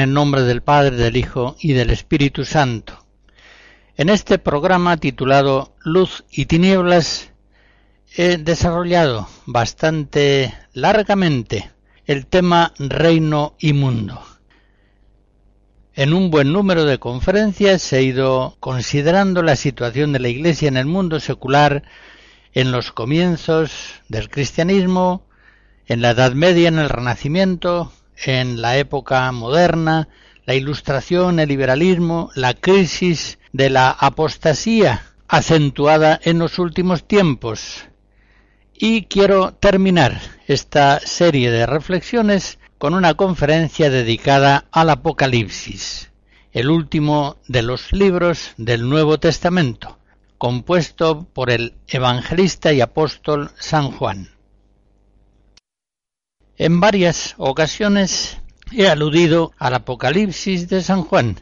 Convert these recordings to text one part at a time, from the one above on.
En nombre del Padre, del Hijo y del Espíritu Santo. En este programa titulado Luz y Tinieblas he desarrollado bastante largamente el tema reino y mundo. En un buen número de conferencias he ido considerando la situación de la Iglesia en el mundo secular en los comienzos del cristianismo, en la Edad Media, en el Renacimiento, en la época moderna, la ilustración, el liberalismo, la crisis de la apostasía acentuada en los últimos tiempos. Y quiero terminar esta serie de reflexiones con una conferencia dedicada al Apocalipsis, el último de los libros del Nuevo Testamento, compuesto por el evangelista y apóstol San Juan. En varias ocasiones he aludido al Apocalipsis de San Juan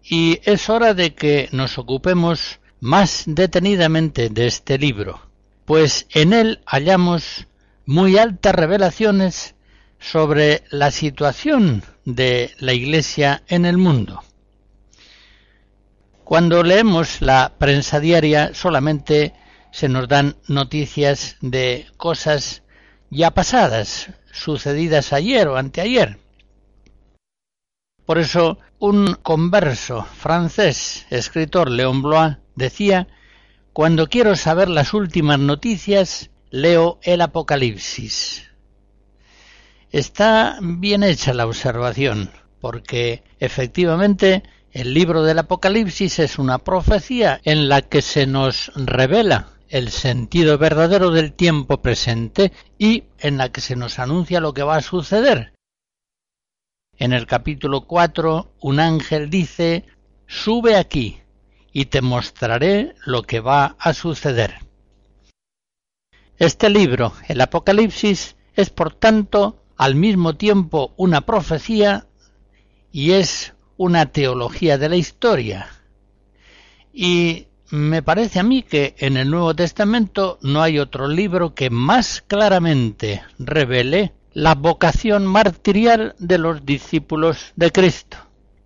y es hora de que nos ocupemos más detenidamente de este libro, pues en él hallamos muy altas revelaciones sobre la situación de la Iglesia en el mundo. Cuando leemos la prensa diaria solamente se nos dan noticias de cosas ya pasadas, sucedidas ayer o anteayer. Por eso, un converso francés, escritor Leon Blois, decía, Cuando quiero saber las últimas noticias, leo el Apocalipsis. Está bien hecha la observación, porque efectivamente el libro del Apocalipsis es una profecía en la que se nos revela el sentido verdadero del tiempo presente y en la que se nos anuncia lo que va a suceder. En el capítulo 4 un ángel dice, sube aquí y te mostraré lo que va a suceder. Este libro, el Apocalipsis, es por tanto al mismo tiempo una profecía y es una teología de la historia. Y me parece a mí que en el Nuevo Testamento no hay otro libro que más claramente revele la vocación martirial de los discípulos de Cristo,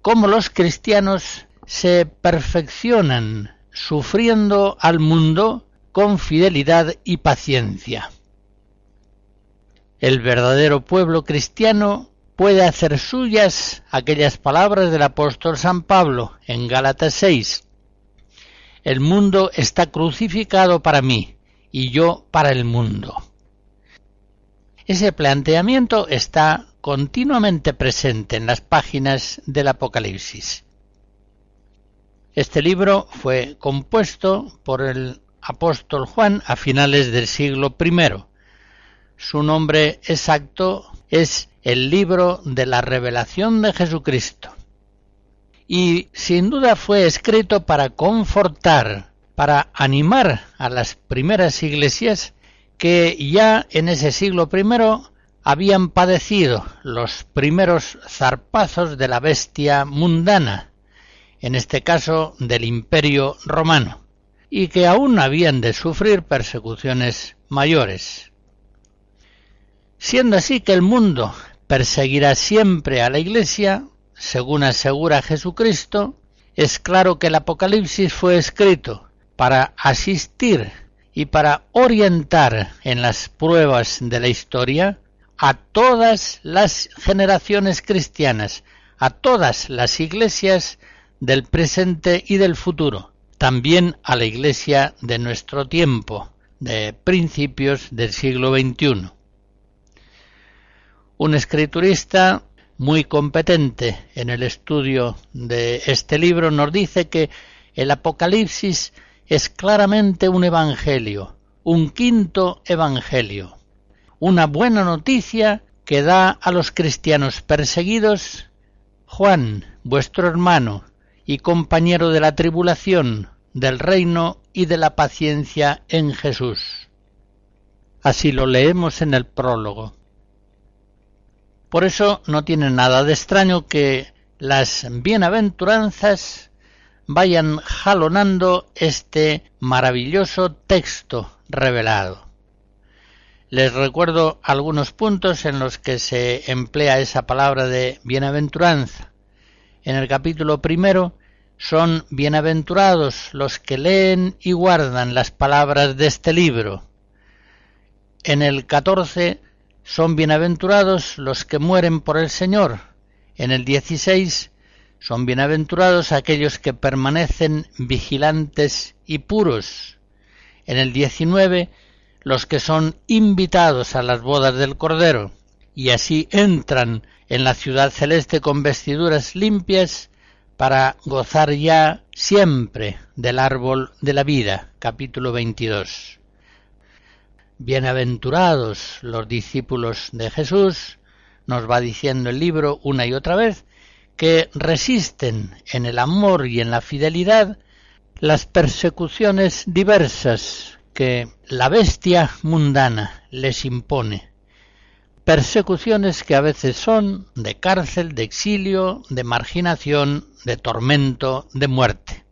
cómo los cristianos se perfeccionan sufriendo al mundo con fidelidad y paciencia. El verdadero pueblo cristiano puede hacer suyas aquellas palabras del apóstol San Pablo en Gálatas 6, el mundo está crucificado para mí y yo para el mundo. Ese planteamiento está continuamente presente en las páginas del Apocalipsis. Este libro fue compuesto por el apóstol Juan a finales del siglo I. Su nombre exacto es el libro de la revelación de Jesucristo y sin duda fue escrito para confortar, para animar a las primeras iglesias que ya en ese siglo I habían padecido los primeros zarpazos de la bestia mundana, en este caso del imperio romano, y que aún habían de sufrir persecuciones mayores. Siendo así que el mundo perseguirá siempre a la Iglesia, según asegura Jesucristo, es claro que el Apocalipsis fue escrito para asistir y para orientar en las pruebas de la historia a todas las generaciones cristianas, a todas las iglesias del presente y del futuro, también a la iglesia de nuestro tiempo, de principios del siglo XXI. Un escriturista muy competente en el estudio de este libro nos dice que el Apocalipsis es claramente un evangelio, un quinto evangelio, una buena noticia que da a los cristianos perseguidos Juan, vuestro hermano y compañero de la tribulación, del reino y de la paciencia en Jesús. Así lo leemos en el prólogo. Por eso no tiene nada de extraño que las bienaventuranzas vayan jalonando este maravilloso texto revelado. Les recuerdo algunos puntos en los que se emplea esa palabra de bienaventuranza. En el capítulo primero son bienaventurados los que leen y guardan las palabras de este libro. En el catorce son bienaventurados los que mueren por el Señor. En el dieciséis son bienaventurados aquellos que permanecen vigilantes y puros. En el diecinueve los que son invitados a las bodas del Cordero, y así entran en la ciudad celeste con vestiduras limpias para gozar ya siempre del árbol de la vida. Capítulo 22. Bienaventurados los discípulos de Jesús, nos va diciendo el libro una y otra vez, que resisten en el amor y en la fidelidad las persecuciones diversas que la bestia mundana les impone. Persecuciones que a veces son de cárcel, de exilio, de marginación, de tormento, de muerte.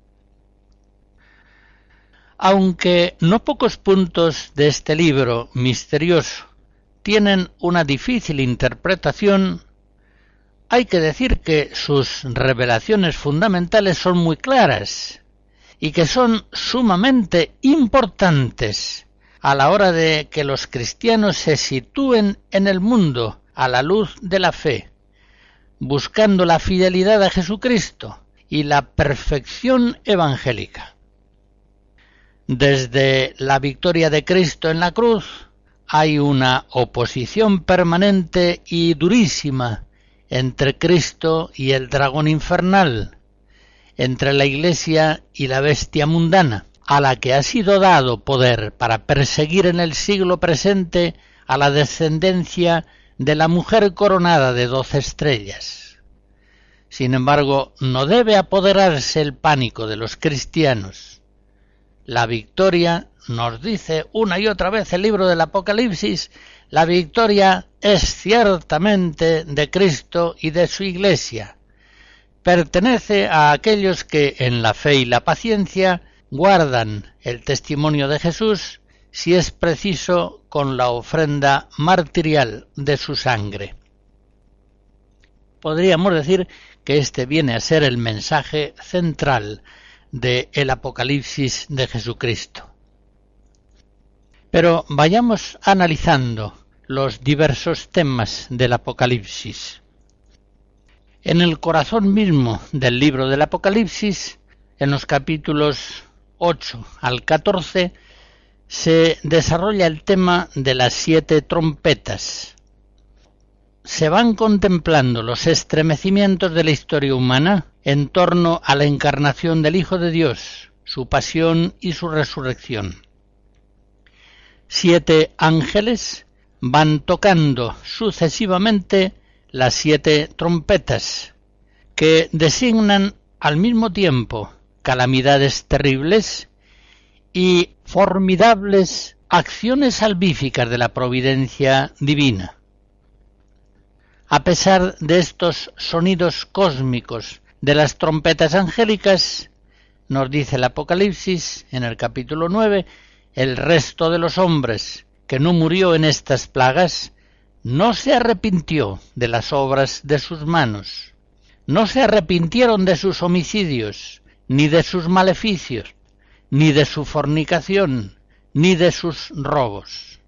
Aunque no pocos puntos de este libro misterioso tienen una difícil interpretación, hay que decir que sus revelaciones fundamentales son muy claras y que son sumamente importantes a la hora de que los cristianos se sitúen en el mundo a la luz de la fe, buscando la fidelidad a Jesucristo y la perfección evangélica. Desde la victoria de Cristo en la cruz hay una oposición permanente y durísima entre Cristo y el dragón infernal, entre la Iglesia y la bestia mundana, a la que ha sido dado poder para perseguir en el siglo presente a la descendencia de la mujer coronada de doce estrellas. Sin embargo, no debe apoderarse el pánico de los cristianos. La victoria, nos dice una y otra vez el libro del Apocalipsis, la victoria es ciertamente de Cristo y de su Iglesia, pertenece a aquellos que en la fe y la paciencia guardan el testimonio de Jesús, si es preciso, con la ofrenda martirial de su sangre. Podríamos decir que este viene a ser el mensaje central del el Apocalipsis de Jesucristo. Pero vayamos analizando los diversos temas del Apocalipsis. En el corazón mismo del libro del Apocalipsis, en los capítulos 8 al 14, se desarrolla el tema de las siete trompetas. Se van contemplando los estremecimientos de la historia humana en torno a la encarnación del Hijo de Dios, su pasión y su resurrección. Siete ángeles van tocando sucesivamente las siete trompetas, que designan al mismo tiempo calamidades terribles y formidables acciones salvíficas de la providencia divina. A pesar de estos sonidos cósmicos de las trompetas angélicas, nos dice el Apocalipsis en el capítulo 9, el resto de los hombres que no murió en estas plagas no se arrepintió de las obras de sus manos, no se arrepintieron de sus homicidios, ni de sus maleficios, ni de su fornicación, ni de sus robos.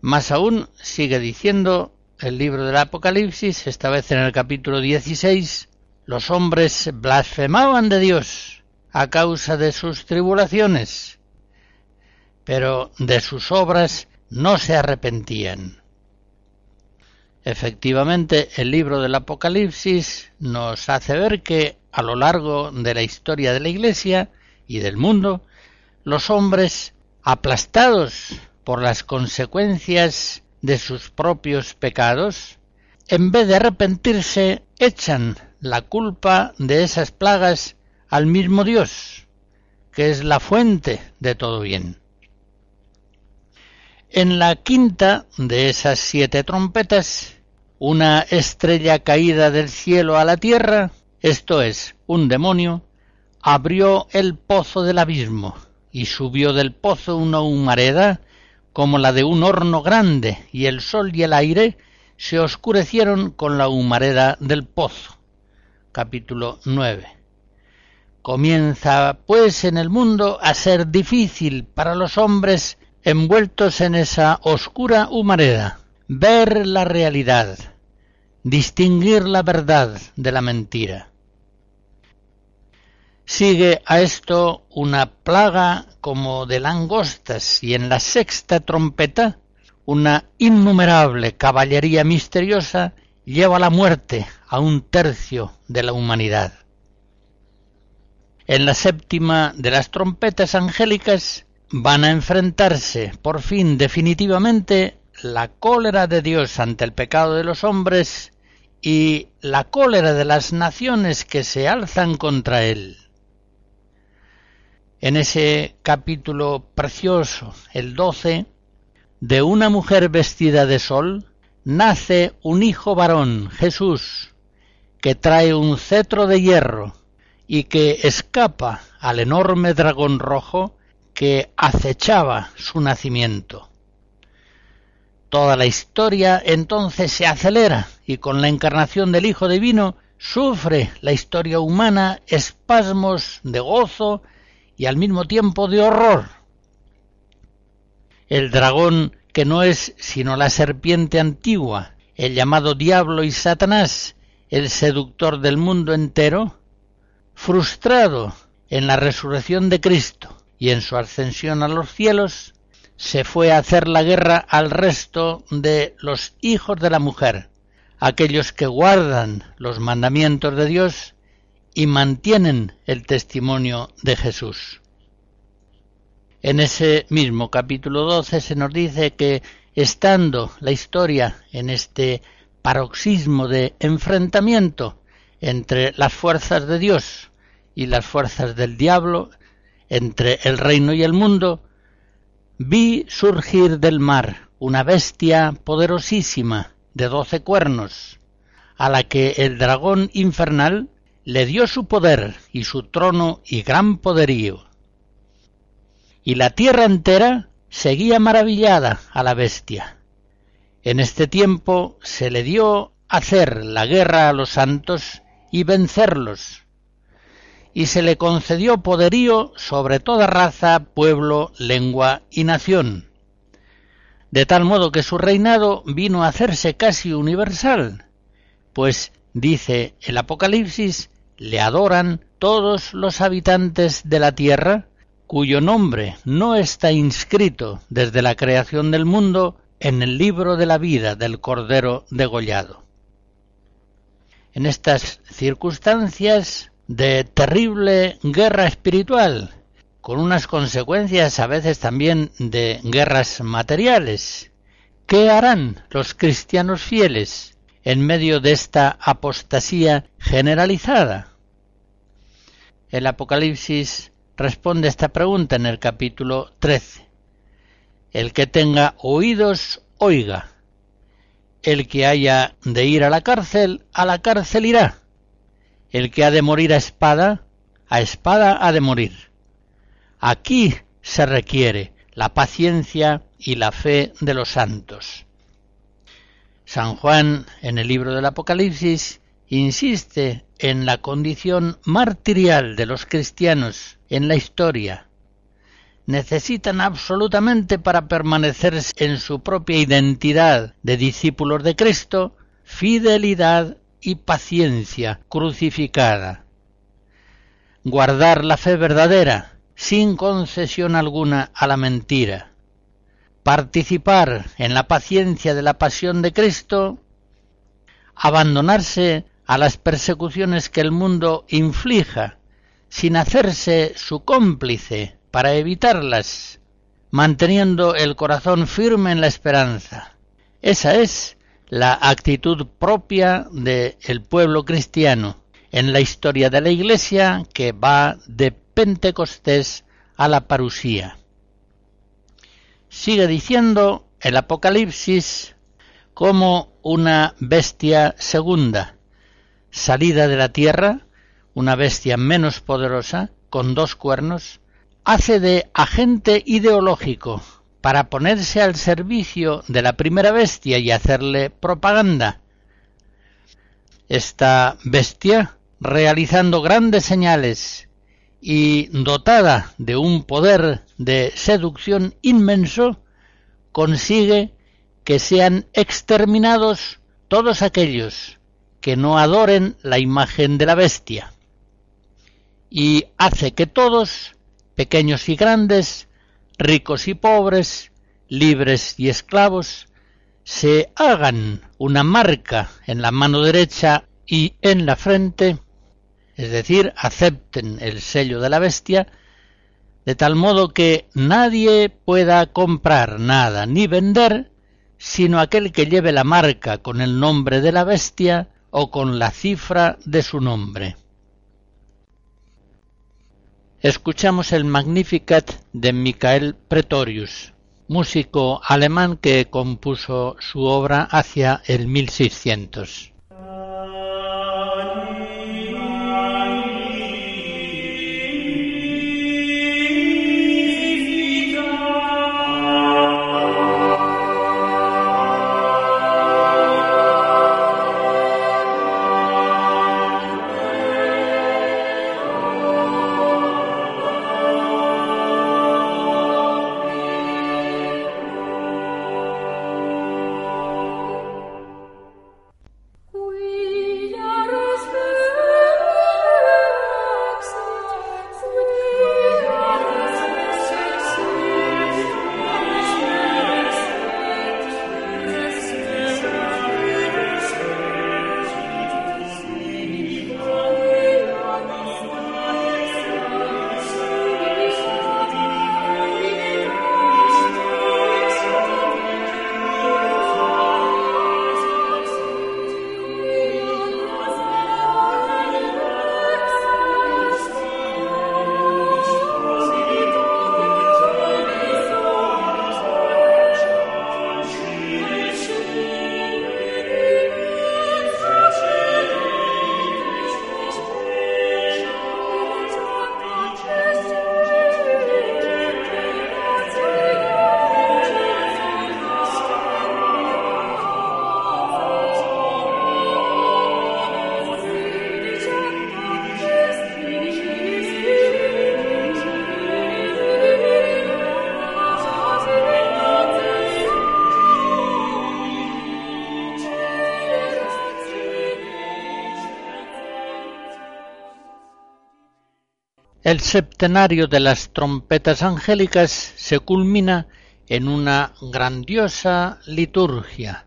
Más aún, sigue diciendo el libro del Apocalipsis, esta vez en el capítulo 16, los hombres blasfemaban de Dios a causa de sus tribulaciones, pero de sus obras no se arrepentían. Efectivamente, el libro del Apocalipsis nos hace ver que a lo largo de la historia de la Iglesia y del mundo, los hombres, aplastados por las consecuencias de sus propios pecados, en vez de arrepentirse, echan la culpa de esas plagas al mismo Dios, que es la fuente de todo bien. En la quinta de esas siete trompetas, una estrella caída del cielo a la tierra, esto es, un demonio, abrió el pozo del abismo y subió del pozo una humareda como la de un horno grande, y el sol y el aire se oscurecieron con la humareda del pozo. Capítulo 9. Comienza, pues, en el mundo a ser difícil para los hombres envueltos en esa oscura humareda, ver la realidad, distinguir la verdad de la mentira. Sigue a esto una plaga como de langostas y en la sexta trompeta una innumerable caballería misteriosa lleva la muerte a un tercio de la humanidad. En la séptima de las trompetas angélicas van a enfrentarse por fin definitivamente la cólera de Dios ante el pecado de los hombres y la cólera de las naciones que se alzan contra él. En ese capítulo precioso, el 12, de una mujer vestida de sol, nace un hijo varón, Jesús, que trae un cetro de hierro y que escapa al enorme dragón rojo que acechaba su nacimiento. Toda la historia entonces se acelera y con la encarnación del Hijo Divino sufre la historia humana espasmos de gozo y al mismo tiempo de horror. El dragón, que no es sino la serpiente antigua, el llamado diablo y Satanás, el seductor del mundo entero, frustrado en la resurrección de Cristo, y en su ascensión a los cielos se fue a hacer la guerra al resto de los hijos de la mujer, aquellos que guardan los mandamientos de Dios y mantienen el testimonio de Jesús. En ese mismo capítulo 12 se nos dice que estando la historia en este paroxismo de enfrentamiento entre las fuerzas de Dios y las fuerzas del diablo, entre el reino y el mundo, vi surgir del mar una bestia poderosísima de doce cuernos, a la que el dragón infernal le dio su poder y su trono y gran poderío. Y la tierra entera seguía maravillada a la bestia. En este tiempo se le dio hacer la guerra a los santos y vencerlos, y se le concedió poderío sobre toda raza, pueblo, lengua y nación, de tal modo que su reinado vino a hacerse casi universal, pues, dice el Apocalipsis, le adoran todos los habitantes de la tierra, cuyo nombre no está inscrito desde la creación del mundo en el libro de la vida del Cordero degollado. En estas circunstancias de terrible guerra espiritual, con unas consecuencias a veces también de guerras materiales. ¿Qué harán los cristianos fieles en medio de esta apostasía generalizada? El Apocalipsis responde esta pregunta en el capítulo 13. El que tenga oídos, oiga. El que haya de ir a la cárcel, a la cárcel irá el que ha de morir a espada, a espada ha de morir. Aquí se requiere la paciencia y la fe de los santos. San Juan, en el libro del Apocalipsis, insiste en la condición martirial de los cristianos en la historia. necesitan absolutamente para permanecer en su propia identidad de discípulos de Cristo fidelidad y paciencia crucificada. Guardar la fe verdadera sin concesión alguna a la mentira. Participar en la paciencia de la pasión de Cristo. Abandonarse a las persecuciones que el mundo inflija sin hacerse su cómplice para evitarlas, manteniendo el corazón firme en la esperanza. Esa es la actitud propia del pueblo cristiano en la historia de la Iglesia que va de Pentecostés a la parusía. Sigue diciendo el Apocalipsis como una bestia segunda, salida de la tierra, una bestia menos poderosa, con dos cuernos, hace de agente ideológico para ponerse al servicio de la primera bestia y hacerle propaganda. Esta bestia, realizando grandes señales y dotada de un poder de seducción inmenso, consigue que sean exterminados todos aquellos que no adoren la imagen de la bestia, y hace que todos, pequeños y grandes, ricos y pobres, libres y esclavos, se hagan una marca en la mano derecha y en la frente, es decir, acepten el sello de la bestia, de tal modo que nadie pueda comprar nada ni vender, sino aquel que lleve la marca con el nombre de la bestia o con la cifra de su nombre escuchamos el Magnificat de Michael Pretorius, músico alemán que compuso su obra hacia el 1600. Septenario de las trompetas angélicas se culmina en una grandiosa liturgia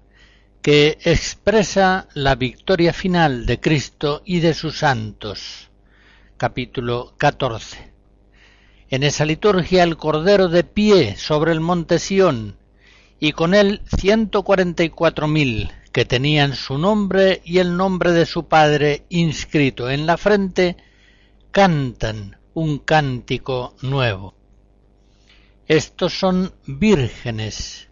que expresa la victoria final de Cristo y de sus santos. Capítulo 14. En esa liturgia el Cordero de pie sobre el monte Sión y con él ciento cuarenta y cuatro mil que tenían su nombre y el nombre de su Padre inscrito en la frente, cantan un cántico nuevo. Estos son vírgenes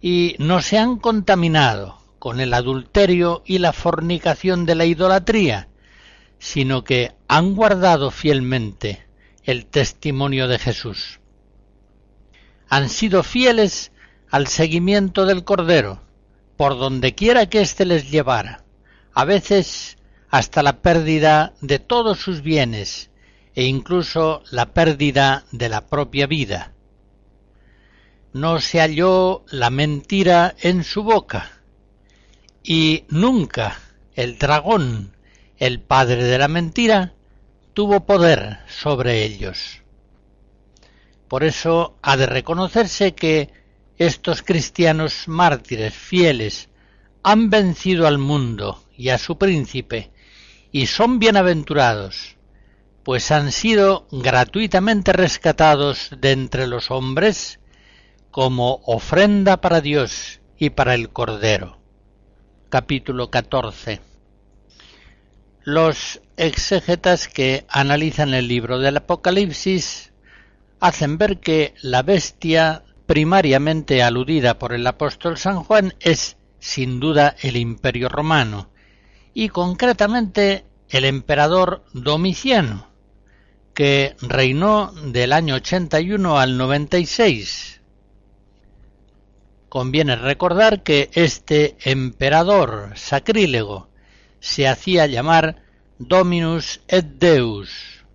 y no se han contaminado con el adulterio y la fornicación de la idolatría, sino que han guardado fielmente el testimonio de Jesús. Han sido fieles al seguimiento del Cordero, por donde quiera que éste les llevara, a veces hasta la pérdida de todos sus bienes e incluso la pérdida de la propia vida, no se halló la mentira en su boca, y nunca el dragón, el padre de la mentira, tuvo poder sobre ellos. Por eso ha de reconocerse que estos cristianos mártires fieles han vencido al mundo y a su príncipe, y son bienaventurados, pues han sido gratuitamente rescatados de entre los hombres como ofrenda para Dios y para el Cordero. Capítulo 14 Los exégetas que analizan el libro del Apocalipsis hacen ver que la bestia primariamente aludida por el apóstol San Juan es sin duda el imperio romano y concretamente el emperador Domiciano que reinó del año 81 al 96. Conviene recordar que este emperador sacrílego se hacía llamar Dominus et Deus,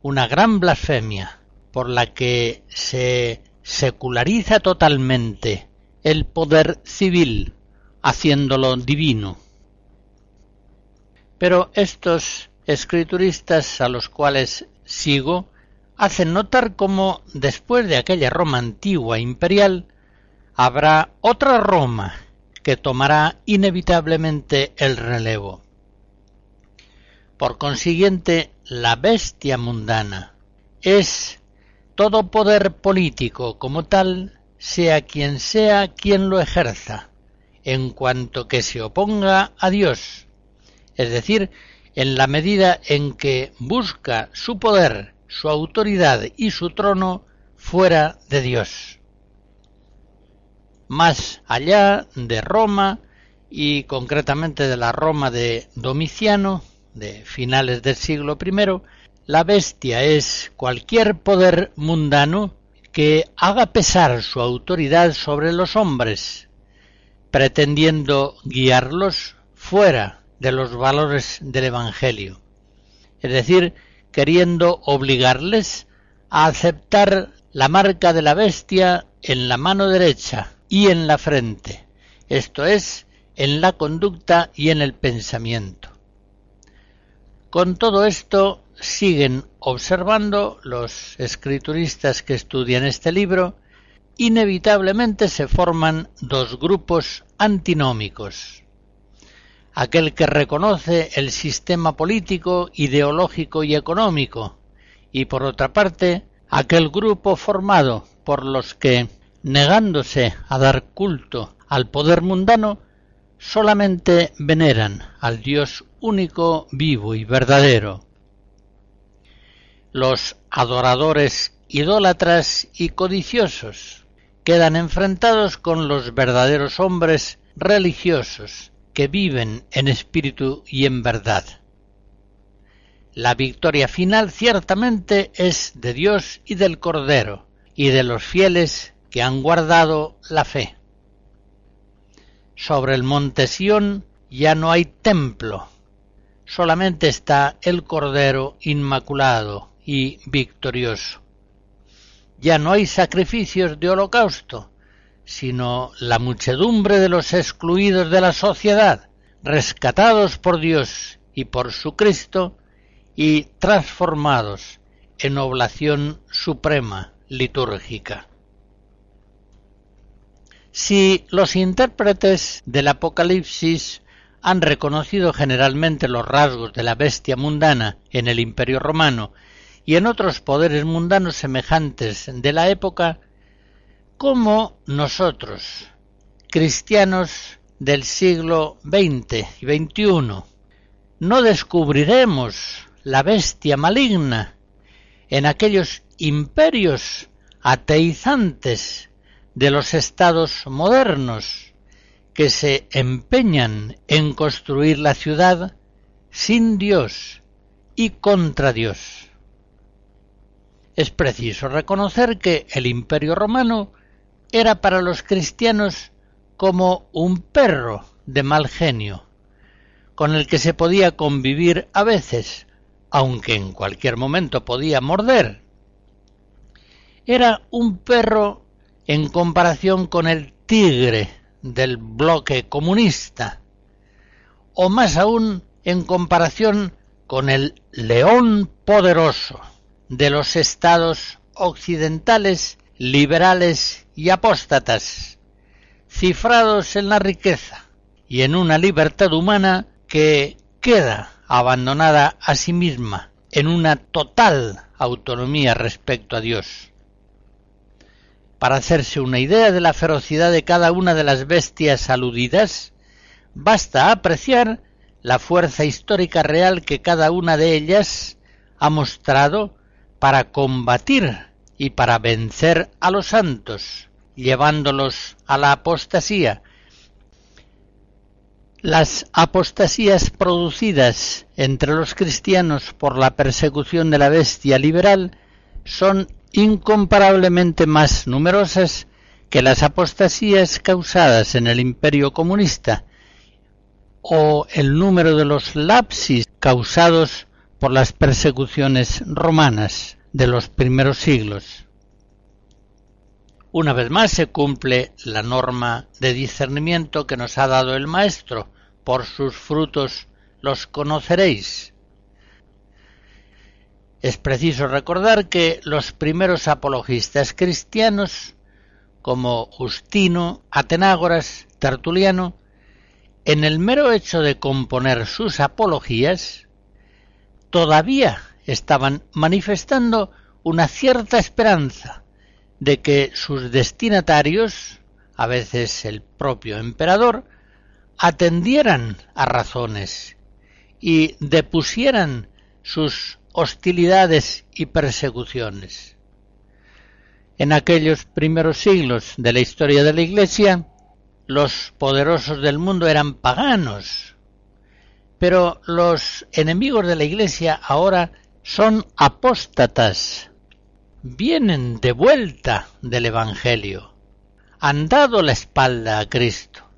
una gran blasfemia por la que se seculariza totalmente el poder civil, haciéndolo divino. Pero estos escrituristas a los cuales sigo hacen notar cómo después de aquella Roma antigua imperial habrá otra Roma que tomará inevitablemente el relevo. Por consiguiente, la bestia mundana es todo poder político como tal, sea quien sea quien lo ejerza, en cuanto que se oponga a Dios, es decir, en la medida en que busca su poder, su autoridad y su trono fuera de Dios. Más allá de Roma y concretamente de la Roma de Domiciano, de finales del siglo I, la bestia es cualquier poder mundano que haga pesar su autoridad sobre los hombres, pretendiendo guiarlos fuera de los valores del Evangelio, es decir, queriendo obligarles a aceptar la marca de la bestia en la mano derecha y en la frente, esto es, en la conducta y en el pensamiento. Con todo esto siguen observando los escrituristas que estudian este libro, inevitablemente se forman dos grupos antinómicos aquel que reconoce el sistema político, ideológico y económico, y por otra parte, aquel grupo formado por los que, negándose a dar culto al poder mundano, solamente veneran al Dios único, vivo y verdadero. Los adoradores idólatras y codiciosos quedan enfrentados con los verdaderos hombres religiosos, que viven en espíritu y en verdad. La victoria final ciertamente es de Dios y del Cordero, y de los fieles que han guardado la fe. Sobre el monte Sión ya no hay templo, solamente está el Cordero inmaculado y victorioso. Ya no hay sacrificios de holocausto, sino la muchedumbre de los excluidos de la sociedad, rescatados por Dios y por su Cristo y transformados en oblación suprema litúrgica. Si los intérpretes del Apocalipsis han reconocido generalmente los rasgos de la bestia mundana en el Imperio romano y en otros poderes mundanos semejantes de la época, cómo nosotros, cristianos del siglo XX y XXI, no descubriremos la bestia maligna en aquellos imperios ateizantes de los estados modernos que se empeñan en construir la ciudad sin Dios y contra Dios. Es preciso reconocer que el imperio romano era para los cristianos como un perro de mal genio, con el que se podía convivir a veces, aunque en cualquier momento podía morder. Era un perro en comparación con el tigre del bloque comunista, o más aún en comparación con el león poderoso de los estados occidentales liberales y apóstatas, cifrados en la riqueza y en una libertad humana que queda abandonada a sí misma en una total autonomía respecto a Dios. Para hacerse una idea de la ferocidad de cada una de las bestias aludidas, basta apreciar la fuerza histórica real que cada una de ellas ha mostrado para combatir y para vencer a los santos, llevándolos a la apostasía. Las apostasías producidas entre los cristianos por la persecución de la bestia liberal son incomparablemente más numerosas que las apostasías causadas en el imperio comunista o el número de los lapsis causados por las persecuciones romanas de los primeros siglos. Una vez más se cumple la norma de discernimiento que nos ha dado el Maestro, por sus frutos los conoceréis. Es preciso recordar que los primeros apologistas cristianos, como Justino, Atenágoras, Tertuliano, en el mero hecho de componer sus apologías, todavía estaban manifestando una cierta esperanza de que sus destinatarios, a veces el propio emperador, atendieran a razones y depusieran sus hostilidades y persecuciones. En aquellos primeros siglos de la historia de la Iglesia, los poderosos del mundo eran paganos, pero los enemigos de la Iglesia ahora son apóstatas, vienen de vuelta del Evangelio, han dado la espalda a Cristo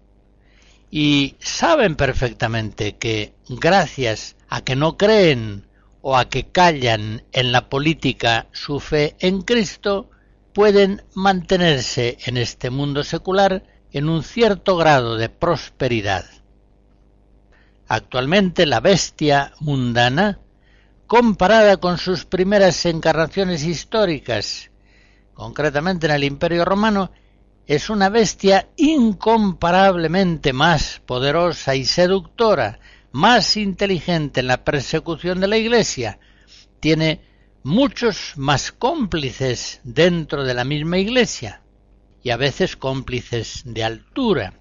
y saben perfectamente que gracias a que no creen o a que callan en la política su fe en Cristo, pueden mantenerse en este mundo secular en un cierto grado de prosperidad. Actualmente la bestia mundana, comparada con sus primeras encarnaciones históricas, concretamente en el Imperio Romano, es una bestia incomparablemente más poderosa y seductora más inteligente en la persecución de la Iglesia, tiene muchos más cómplices dentro de la misma Iglesia y a veces cómplices de altura.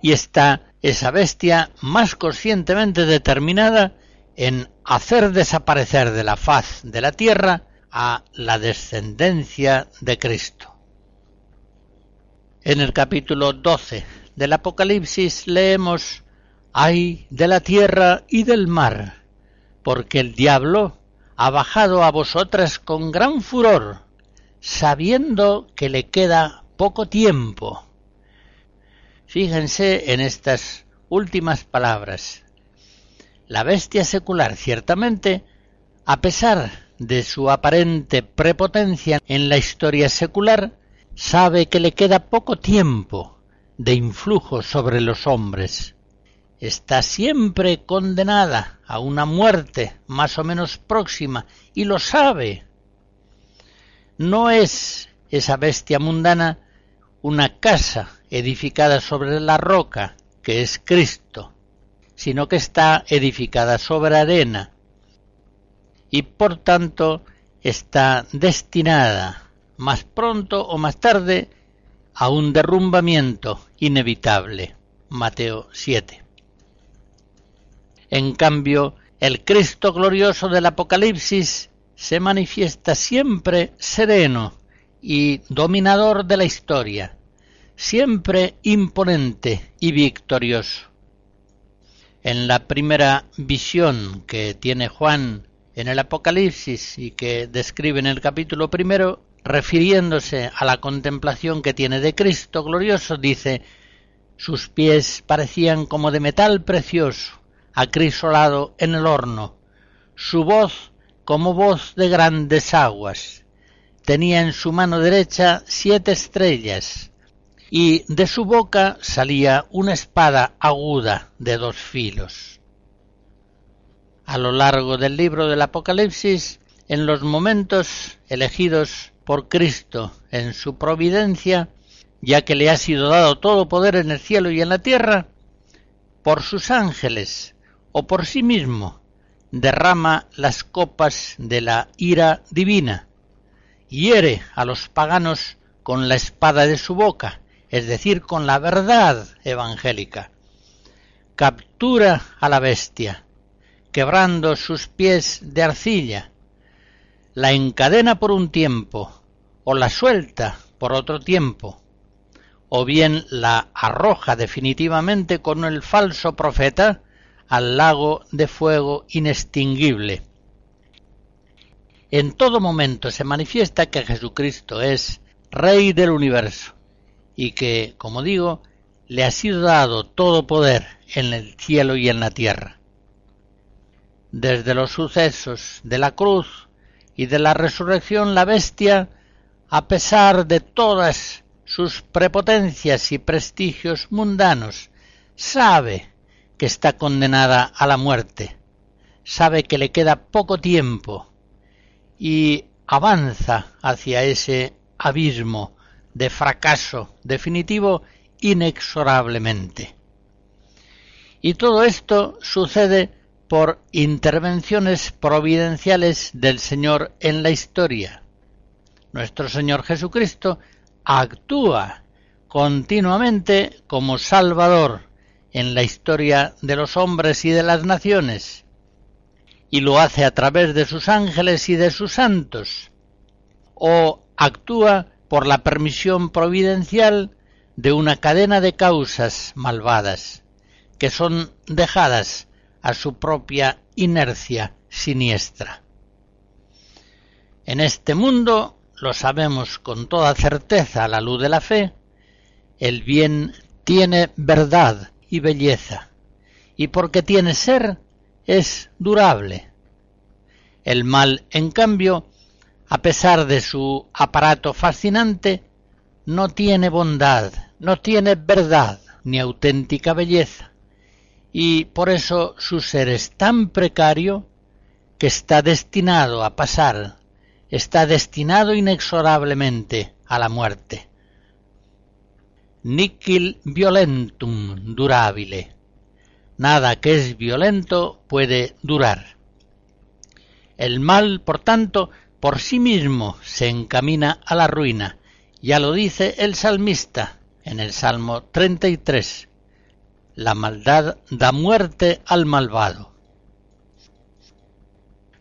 Y está esa bestia más conscientemente determinada en hacer desaparecer de la faz de la tierra a la descendencia de Cristo. En el capítulo 12 del Apocalipsis leemos ay de la tierra y del mar, porque el diablo ha bajado a vosotras con gran furor, sabiendo que le queda poco tiempo. Fíjense en estas últimas palabras. La bestia secular, ciertamente, a pesar de su aparente prepotencia en la historia secular, sabe que le queda poco tiempo de influjo sobre los hombres está siempre condenada a una muerte más o menos próxima y lo sabe. No es esa bestia mundana una casa edificada sobre la roca, que es Cristo, sino que está edificada sobre arena y por tanto está destinada más pronto o más tarde a un derrumbamiento inevitable. Mateo 7. En cambio, el Cristo glorioso del Apocalipsis se manifiesta siempre sereno y dominador de la historia, siempre imponente y victorioso. En la primera visión que tiene Juan en el Apocalipsis y que describe en el capítulo primero, refiriéndose a la contemplación que tiene de Cristo glorioso, dice, sus pies parecían como de metal precioso, acrisolado en el horno, su voz como voz de grandes aguas, tenía en su mano derecha siete estrellas, y de su boca salía una espada aguda de dos filos. A lo largo del libro del Apocalipsis, en los momentos elegidos por Cristo en su providencia, ya que le ha sido dado todo poder en el cielo y en la tierra, por sus ángeles o por sí mismo, derrama las copas de la ira divina, hiere a los paganos con la espada de su boca, es decir, con la verdad evangélica, captura a la bestia, quebrando sus pies de arcilla, la encadena por un tiempo, o la suelta por otro tiempo, o bien la arroja definitivamente con el falso profeta al lago de fuego inextinguible. En todo momento se manifiesta que Jesucristo es Rey del universo y que, como digo, le ha sido dado todo poder en el cielo y en la tierra. Desde los sucesos de la cruz y de la resurrección la bestia, a pesar de todas sus prepotencias y prestigios mundanos, sabe que está condenada a la muerte, sabe que le queda poco tiempo y avanza hacia ese abismo de fracaso definitivo inexorablemente. Y todo esto sucede por intervenciones providenciales del Señor en la historia. Nuestro Señor Jesucristo actúa continuamente como Salvador en la historia de los hombres y de las naciones, y lo hace a través de sus ángeles y de sus santos, o actúa por la permisión providencial de una cadena de causas malvadas, que son dejadas a su propia inercia siniestra. En este mundo, lo sabemos con toda certeza a la luz de la fe, el bien tiene verdad y belleza, y porque tiene ser, es durable. El mal, en cambio, a pesar de su aparato fascinante, no tiene bondad, no tiene verdad ni auténtica belleza, y por eso su ser es tan precario que está destinado a pasar, está destinado inexorablemente a la muerte nihil violentum durabile. Nada que es violento puede durar. El mal, por tanto, por sí mismo se encamina a la ruina. Ya lo dice el salmista en el Salmo 33. La maldad da muerte al malvado.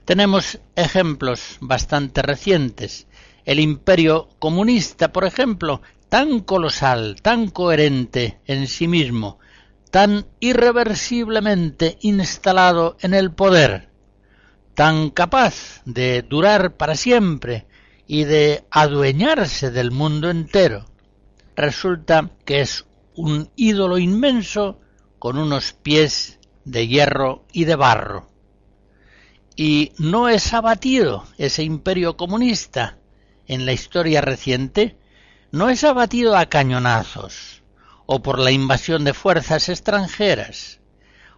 Tenemos ejemplos bastante recientes. El imperio comunista, por ejemplo, tan colosal, tan coherente en sí mismo, tan irreversiblemente instalado en el poder, tan capaz de durar para siempre y de adueñarse del mundo entero, resulta que es un ídolo inmenso con unos pies de hierro y de barro. Y no es abatido ese imperio comunista en la historia reciente no es abatido a cañonazos, o por la invasión de fuerzas extranjeras,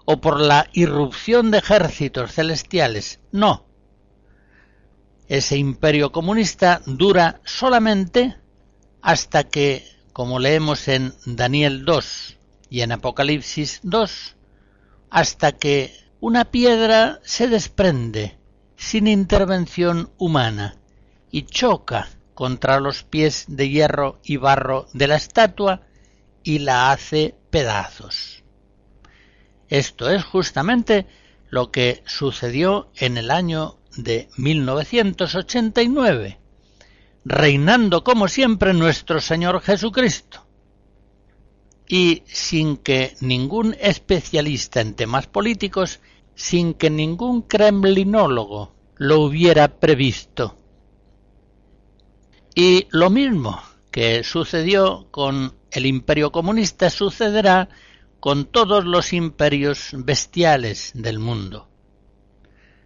o por la irrupción de ejércitos celestiales, no. Ese imperio comunista dura solamente hasta que, como leemos en Daniel 2 y en Apocalipsis 2, hasta que una piedra se desprende sin intervención humana y choca contra los pies de hierro y barro de la estatua y la hace pedazos. Esto es justamente lo que sucedió en el año de 1989, reinando como siempre nuestro Señor Jesucristo. Y sin que ningún especialista en temas políticos, sin que ningún kremlinólogo lo hubiera previsto. Y lo mismo que sucedió con el imperio comunista sucederá con todos los imperios bestiales del mundo.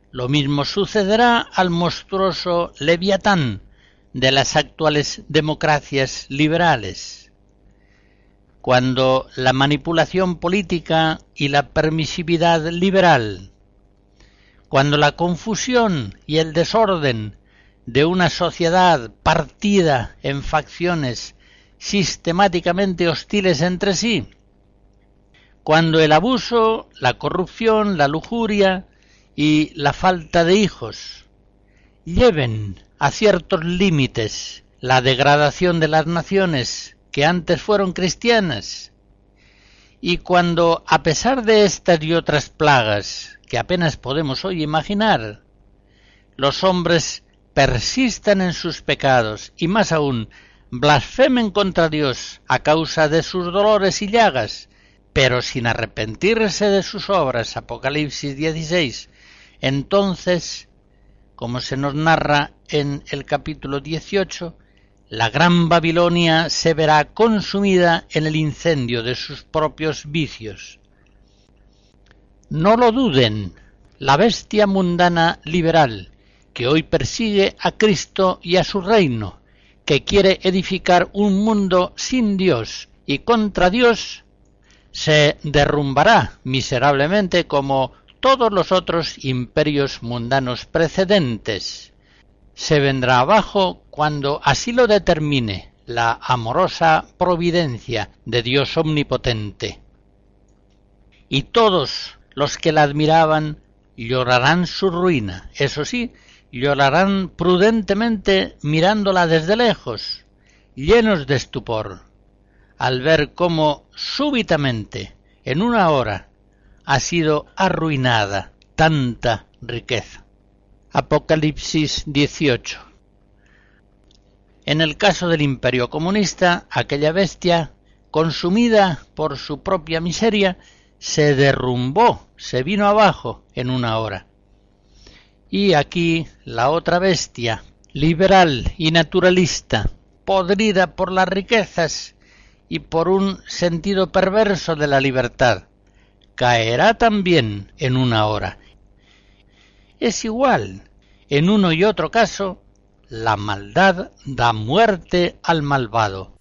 Lo mismo sucederá al monstruoso Leviatán de las actuales democracias liberales, cuando la manipulación política y la permisividad liberal, cuando la confusión y el desorden de una sociedad partida en facciones sistemáticamente hostiles entre sí, cuando el abuso, la corrupción, la lujuria y la falta de hijos lleven a ciertos límites la degradación de las naciones que antes fueron cristianas, y cuando, a pesar de estas y otras plagas que apenas podemos hoy imaginar, los hombres persistan en sus pecados y más aún blasfemen contra Dios a causa de sus dolores y llagas, pero sin arrepentirse de sus obras, Apocalipsis 16, entonces, como se nos narra en el capítulo 18, la gran Babilonia se verá consumida en el incendio de sus propios vicios. No lo duden, la bestia mundana liberal, que hoy persigue a Cristo y a su reino, que quiere edificar un mundo sin Dios y contra Dios, se derrumbará miserablemente como todos los otros imperios mundanos precedentes. Se vendrá abajo cuando así lo determine la amorosa providencia de Dios omnipotente. Y todos los que la admiraban llorarán su ruina, eso sí, llorarán prudentemente mirándola desde lejos, llenos de estupor, al ver cómo súbitamente, en una hora, ha sido arruinada tanta riqueza. Apocalipsis 18 En el caso del imperio comunista, aquella bestia, consumida por su propia miseria, se derrumbó, se vino abajo en una hora. Y aquí la otra bestia, liberal y naturalista, podrida por las riquezas y por un sentido perverso de la libertad, caerá también en una hora. Es igual, en uno y otro caso, la maldad da muerte al malvado.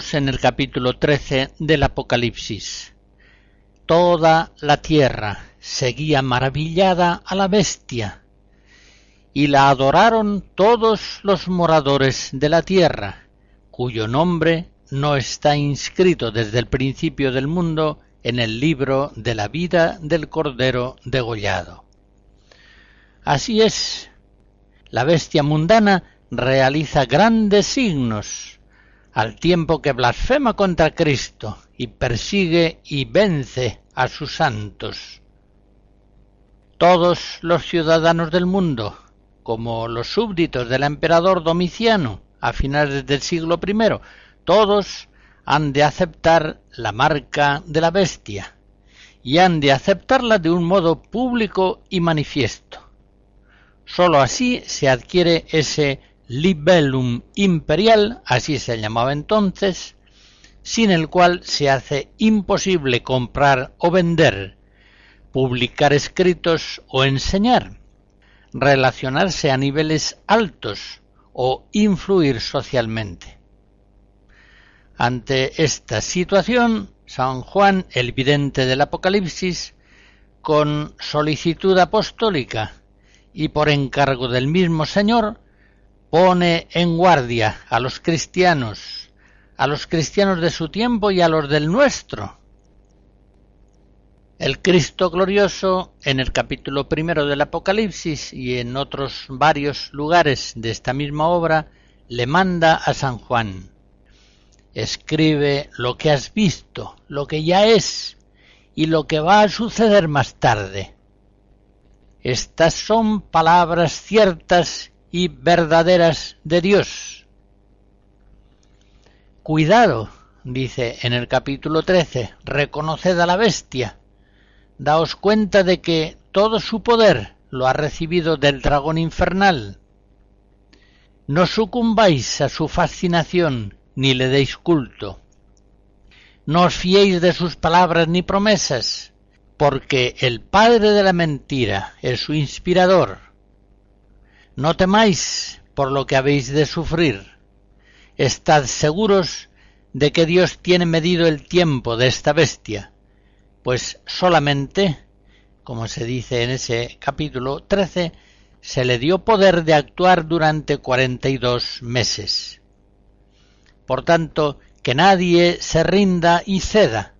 En el capítulo 13 del Apocalipsis. Toda la tierra seguía maravillada a la bestia, y la adoraron todos los moradores de la tierra, cuyo nombre no está inscrito desde el principio del mundo en el libro de la vida del Cordero degollado. Así es, la bestia mundana realiza grandes signos, al tiempo que blasfema contra Cristo y persigue y vence a sus santos. Todos los ciudadanos del mundo, como los súbditos del emperador Domiciano a finales del siglo I, todos han de aceptar la marca de la bestia y han de aceptarla de un modo público y manifiesto. Sólo así se adquiere ese libellum imperial, así se llamaba entonces, sin el cual se hace imposible comprar o vender, publicar escritos o enseñar, relacionarse a niveles altos o influir socialmente. Ante esta situación, San Juan, el vidente del Apocalipsis, con solicitud apostólica y por encargo del mismo Señor, pone en guardia a los cristianos, a los cristianos de su tiempo y a los del nuestro. El Cristo glorioso, en el capítulo primero del Apocalipsis y en otros varios lugares de esta misma obra, le manda a San Juan, escribe lo que has visto, lo que ya es y lo que va a suceder más tarde. Estas son palabras ciertas y verdaderas de Dios. Cuidado, dice en el capítulo 13, reconoced a la bestia, daos cuenta de que todo su poder lo ha recibido del dragón infernal. No sucumbáis a su fascinación ni le deis culto. No os fiéis de sus palabras ni promesas, porque el padre de la mentira es su inspirador no temáis por lo que habéis de sufrir. Estad seguros de que Dios tiene medido el tiempo de esta bestia, pues solamente, como se dice en ese capítulo 13, se le dio poder de actuar durante cuarenta y dos meses. Por tanto, que nadie se rinda y ceda,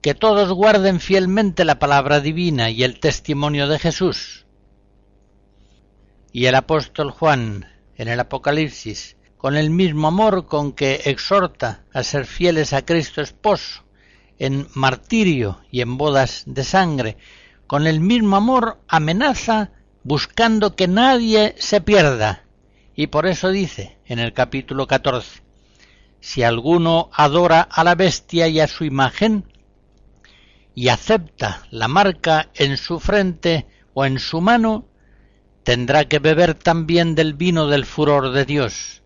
que todos guarden fielmente la palabra divina y el testimonio de Jesús, y el apóstol Juan en el Apocalipsis, con el mismo amor con que exhorta a ser fieles a Cristo esposo, en martirio y en bodas de sangre, con el mismo amor amenaza buscando que nadie se pierda. Y por eso dice en el capítulo 14, si alguno adora a la bestia y a su imagen, y acepta la marca en su frente o en su mano, tendrá que beber también del vino del furor de Dios,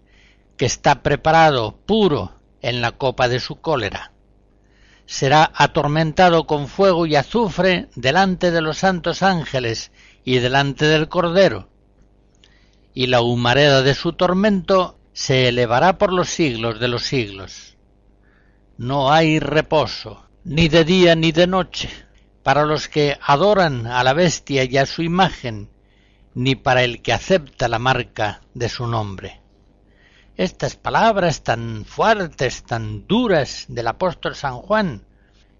que está preparado puro en la copa de su cólera. Será atormentado con fuego y azufre delante de los santos ángeles y delante del Cordero, y la humareda de su tormento se elevará por los siglos de los siglos. No hay reposo, ni de día ni de noche, para los que adoran a la bestia y a su imagen, ni para el que acepta la marca de su nombre. Estas palabras tan fuertes, tan duras del apóstol San Juan,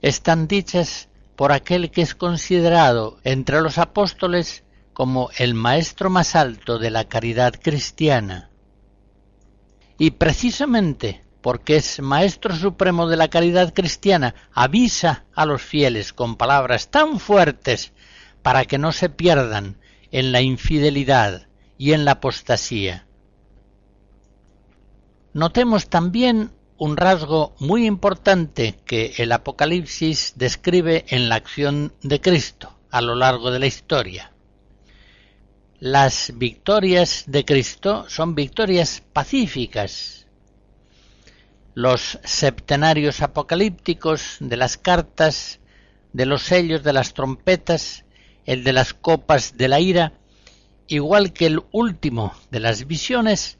están dichas por aquel que es considerado entre los apóstoles como el maestro más alto de la caridad cristiana. Y precisamente porque es maestro supremo de la caridad cristiana, avisa a los fieles con palabras tan fuertes para que no se pierdan en la infidelidad y en la apostasía. Notemos también un rasgo muy importante que el Apocalipsis describe en la acción de Cristo a lo largo de la historia. Las victorias de Cristo son victorias pacíficas. Los septenarios apocalípticos de las cartas, de los sellos, de las trompetas, el de las copas de la ira, igual que el último de las visiones,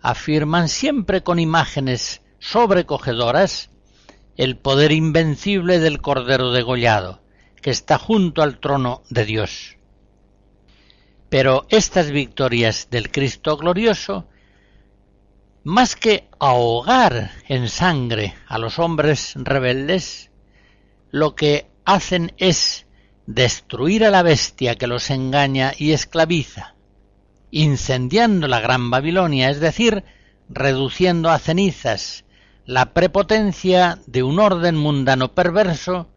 afirman siempre con imágenes sobrecogedoras el poder invencible del Cordero degollado, que está junto al trono de Dios. Pero estas victorias del Cristo glorioso, más que ahogar en sangre a los hombres rebeldes, lo que hacen es destruir a la bestia que los engaña y esclaviza, incendiando la gran Babilonia, es decir, reduciendo a cenizas la prepotencia de un orden mundano perverso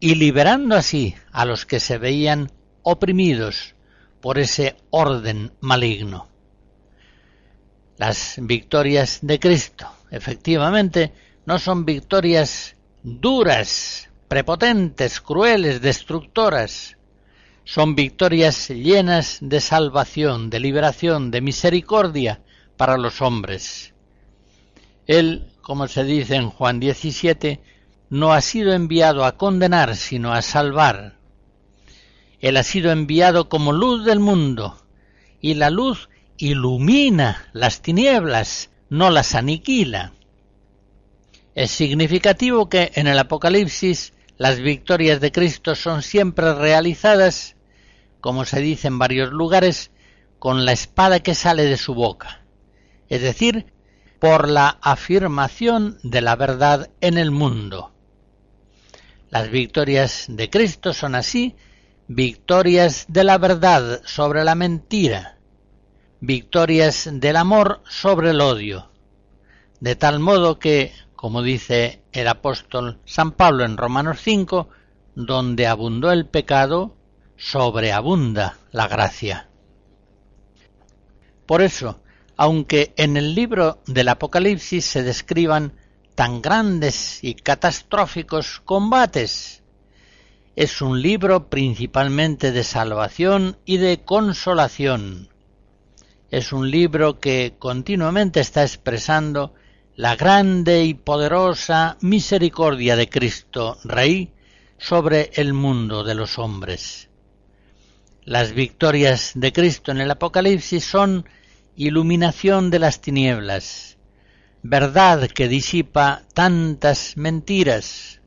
y liberando así a los que se veían oprimidos por ese orden maligno. Las victorias de Cristo, efectivamente, no son victorias duras prepotentes, crueles, destructoras. Son victorias llenas de salvación, de liberación, de misericordia para los hombres. Él, como se dice en Juan 17, no ha sido enviado a condenar, sino a salvar. Él ha sido enviado como luz del mundo, y la luz ilumina las tinieblas, no las aniquila. Es significativo que en el Apocalipsis las victorias de Cristo son siempre realizadas, como se dice en varios lugares, con la espada que sale de su boca, es decir, por la afirmación de la verdad en el mundo. Las victorias de Cristo son así victorias de la verdad sobre la mentira, victorias del amor sobre el odio, de tal modo que, como dice el apóstol San Pablo en Romanos 5, donde abundó el pecado, sobreabunda la gracia. Por eso, aunque en el libro del Apocalipsis se describan tan grandes y catastróficos combates, es un libro principalmente de salvación y de consolación. Es un libro que continuamente está expresando la grande y poderosa misericordia de Cristo Rey sobre el mundo de los hombres. Las victorias de Cristo en el Apocalipsis son iluminación de las tinieblas, verdad que disipa tantas mentiras,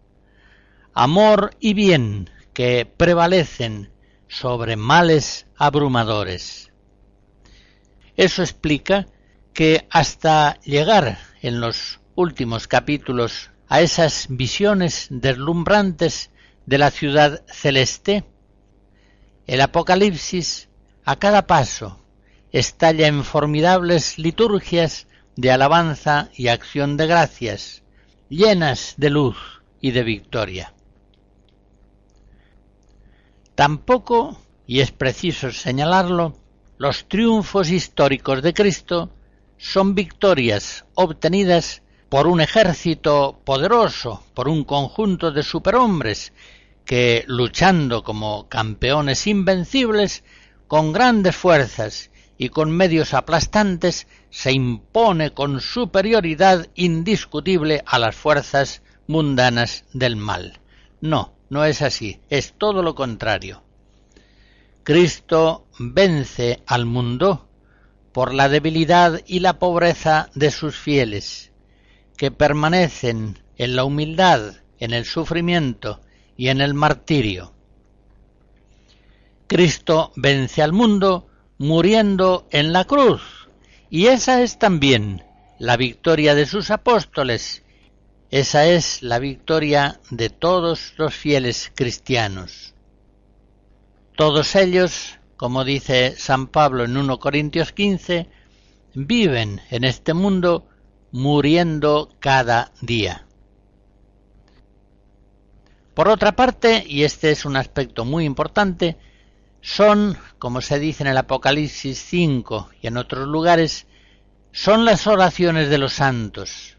amor y bien que prevalecen sobre males abrumadores. Eso explica que hasta llegar en los últimos capítulos a esas visiones deslumbrantes de la ciudad celeste, el Apocalipsis a cada paso estalla en formidables liturgias de alabanza y acción de gracias, llenas de luz y de victoria. Tampoco, y es preciso señalarlo, los triunfos históricos de Cristo son victorias obtenidas por un ejército poderoso, por un conjunto de superhombres que, luchando como campeones invencibles, con grandes fuerzas y con medios aplastantes se impone con superioridad indiscutible a las fuerzas mundanas del mal. No, no es así, es todo lo contrario. Cristo vence al mundo por la debilidad y la pobreza de sus fieles, que permanecen en la humildad, en el sufrimiento y en el martirio. Cristo vence al mundo muriendo en la cruz. Y esa es también la victoria de sus apóstoles. Esa es la victoria de todos los fieles cristianos. Todos ellos, como dice San Pablo en 1 Corintios 15, viven en este mundo muriendo cada día. Por otra parte, y este es un aspecto muy importante, son, como se dice en el Apocalipsis 5 y en otros lugares, son las oraciones de los santos,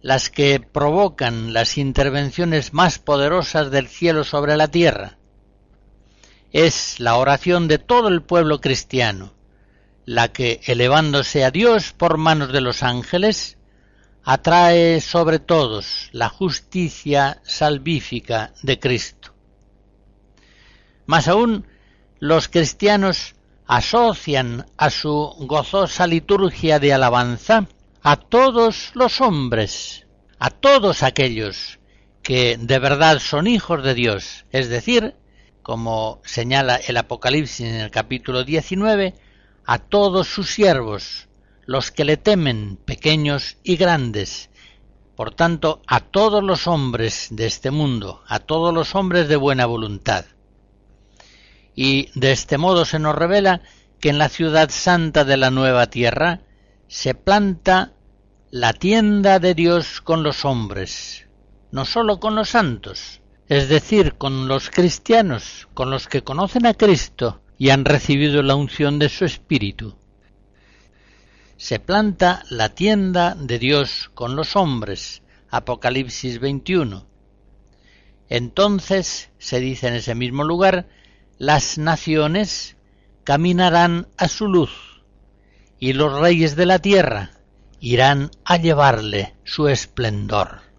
las que provocan las intervenciones más poderosas del cielo sobre la tierra. Es la oración de todo el pueblo cristiano, la que, elevándose a Dios por manos de los ángeles, atrae sobre todos la justicia salvífica de Cristo. Más aún, los cristianos asocian a su gozosa liturgia de alabanza a todos los hombres, a todos aquellos que de verdad son hijos de Dios, es decir, como señala el Apocalipsis en el capítulo 19, a todos sus siervos, los que le temen, pequeños y grandes, por tanto, a todos los hombres de este mundo, a todos los hombres de buena voluntad. Y de este modo se nos revela que en la ciudad santa de la nueva tierra se planta la tienda de Dios con los hombres, no sólo con los santos, es decir, con los cristianos, con los que conocen a Cristo y han recibido la unción de su Espíritu. Se planta la tienda de Dios con los hombres, Apocalipsis 21. Entonces, se dice en ese mismo lugar, las naciones caminarán a su luz, y los reyes de la tierra irán a llevarle su esplendor.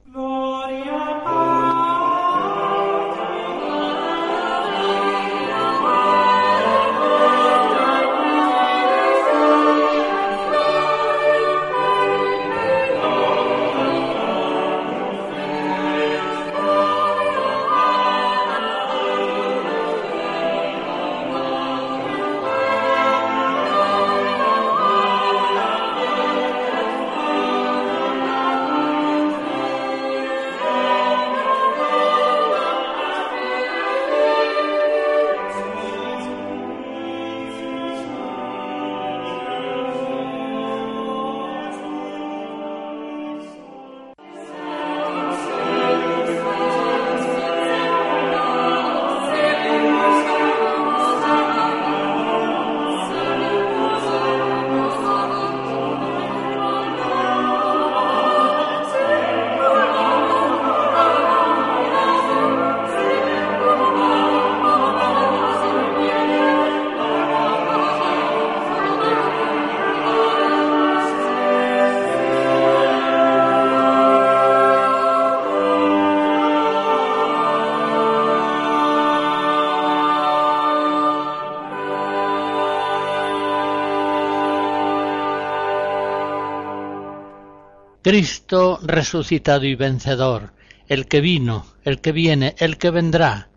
Cristo resucitado y vencedor, el que vino, el que viene, el que vendrá,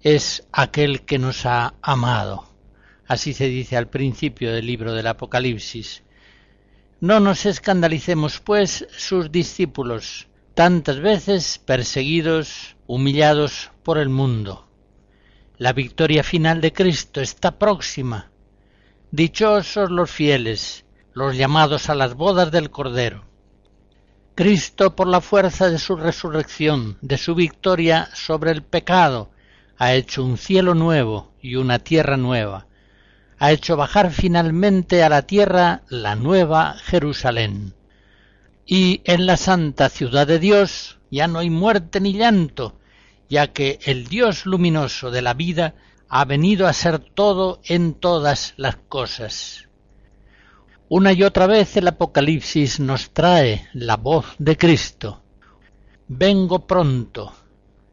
es aquel que nos ha amado. Así se dice al principio del libro del Apocalipsis. No nos escandalicemos, pues, sus discípulos, tantas veces perseguidos, humillados por el mundo. La victoria final de Cristo está próxima. Dichosos los fieles, los llamados a las bodas del Cordero. Cristo, por la fuerza de su resurrección, de su victoria sobre el pecado, ha hecho un cielo nuevo y una tierra nueva. Ha hecho bajar finalmente a la tierra la nueva Jerusalén. Y en la santa ciudad de Dios ya no hay muerte ni llanto, ya que el Dios luminoso de la vida ha venido a ser todo en todas las cosas. Una y otra vez el Apocalipsis nos trae la voz de Cristo. Vengo pronto,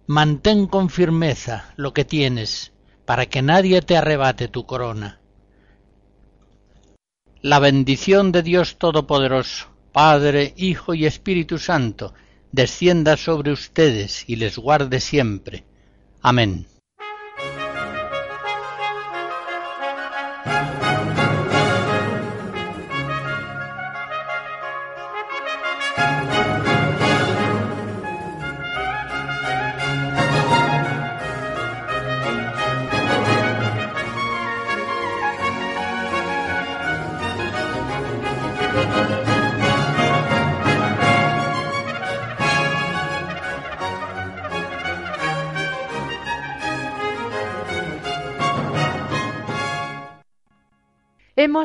mantén con firmeza lo que tienes, para que nadie te arrebate tu corona. La bendición de Dios Todopoderoso, Padre, Hijo y Espíritu Santo, descienda sobre ustedes y les guarde siempre. Amén.